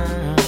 Sunshine.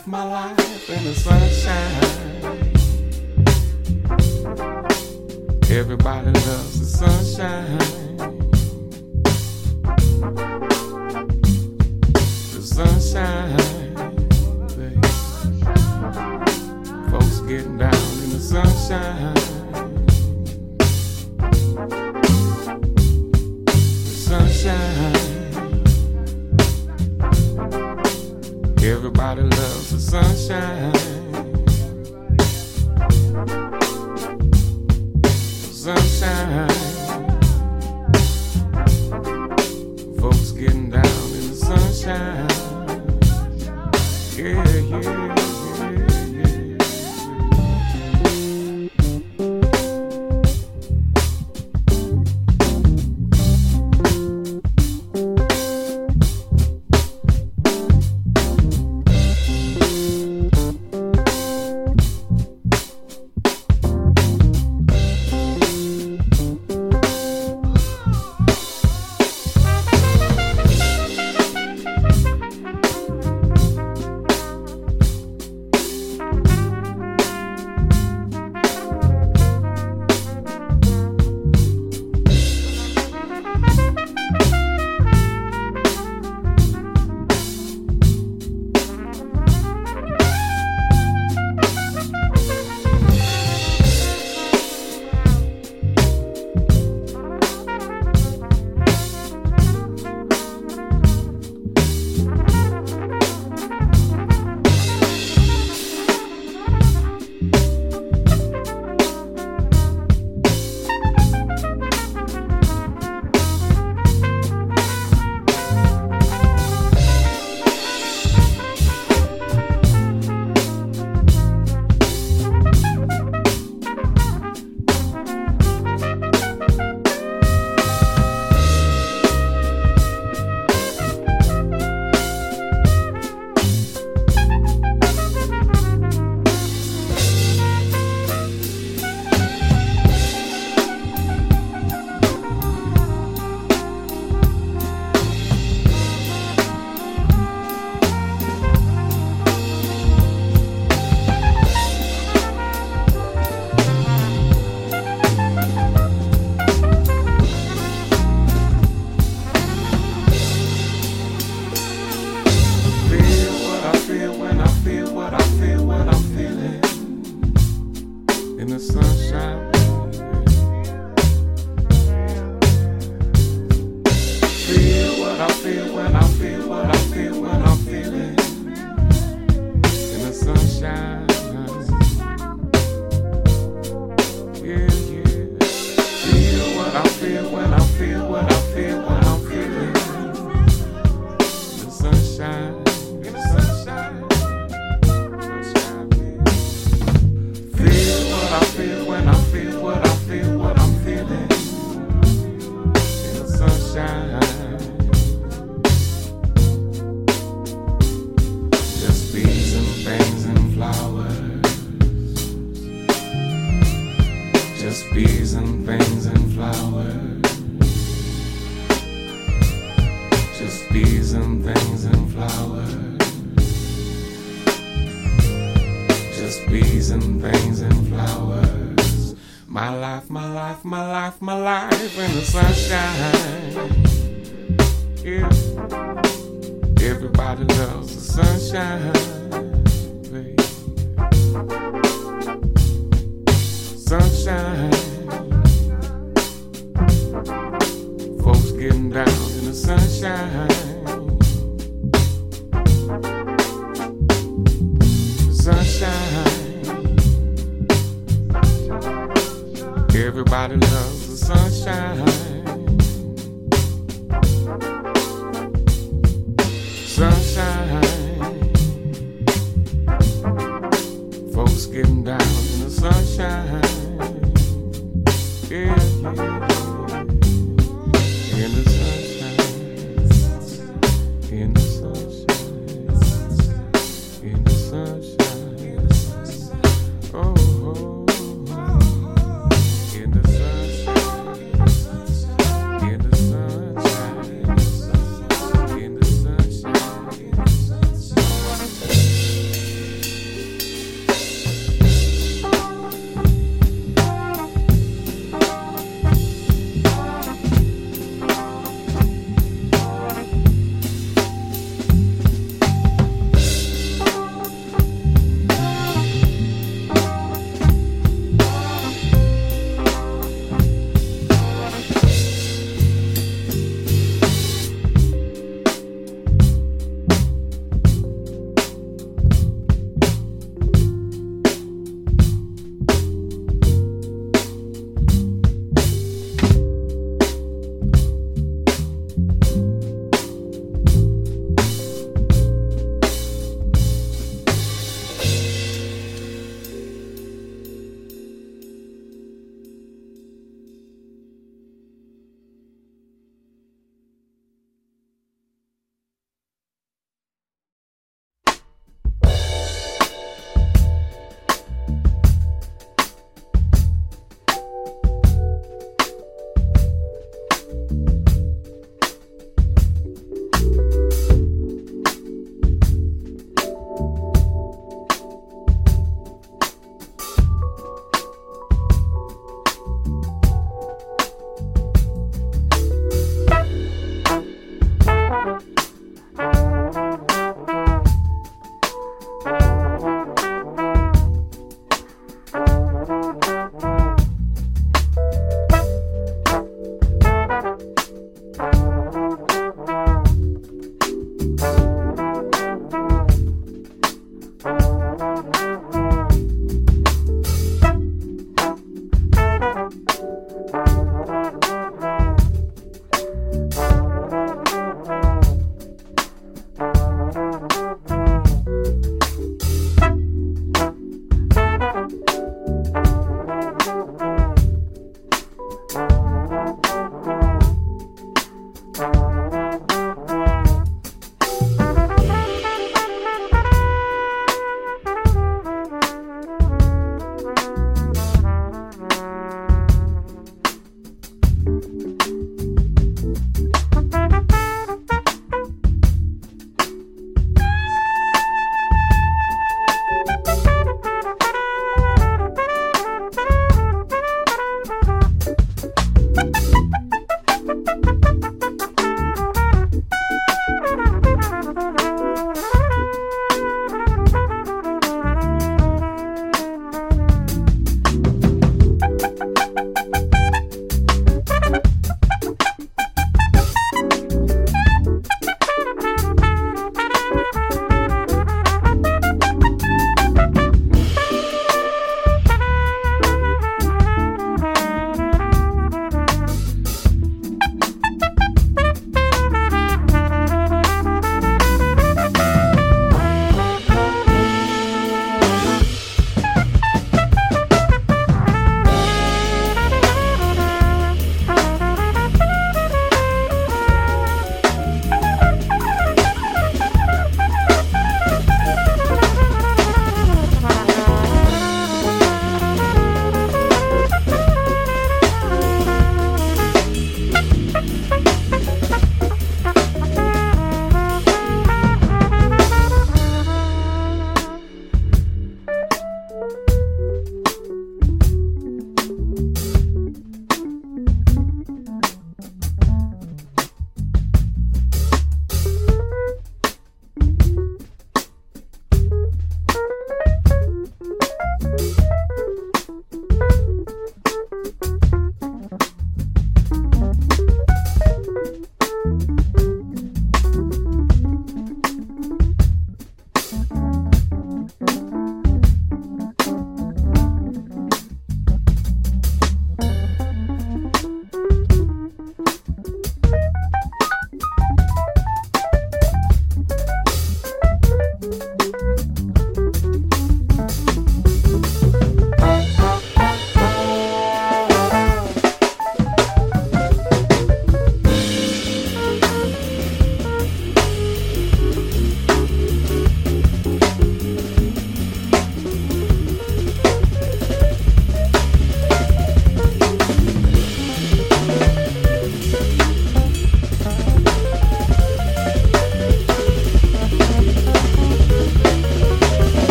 Life, my life, in the sunshine. Sunshine. Everybody loves the sunshine.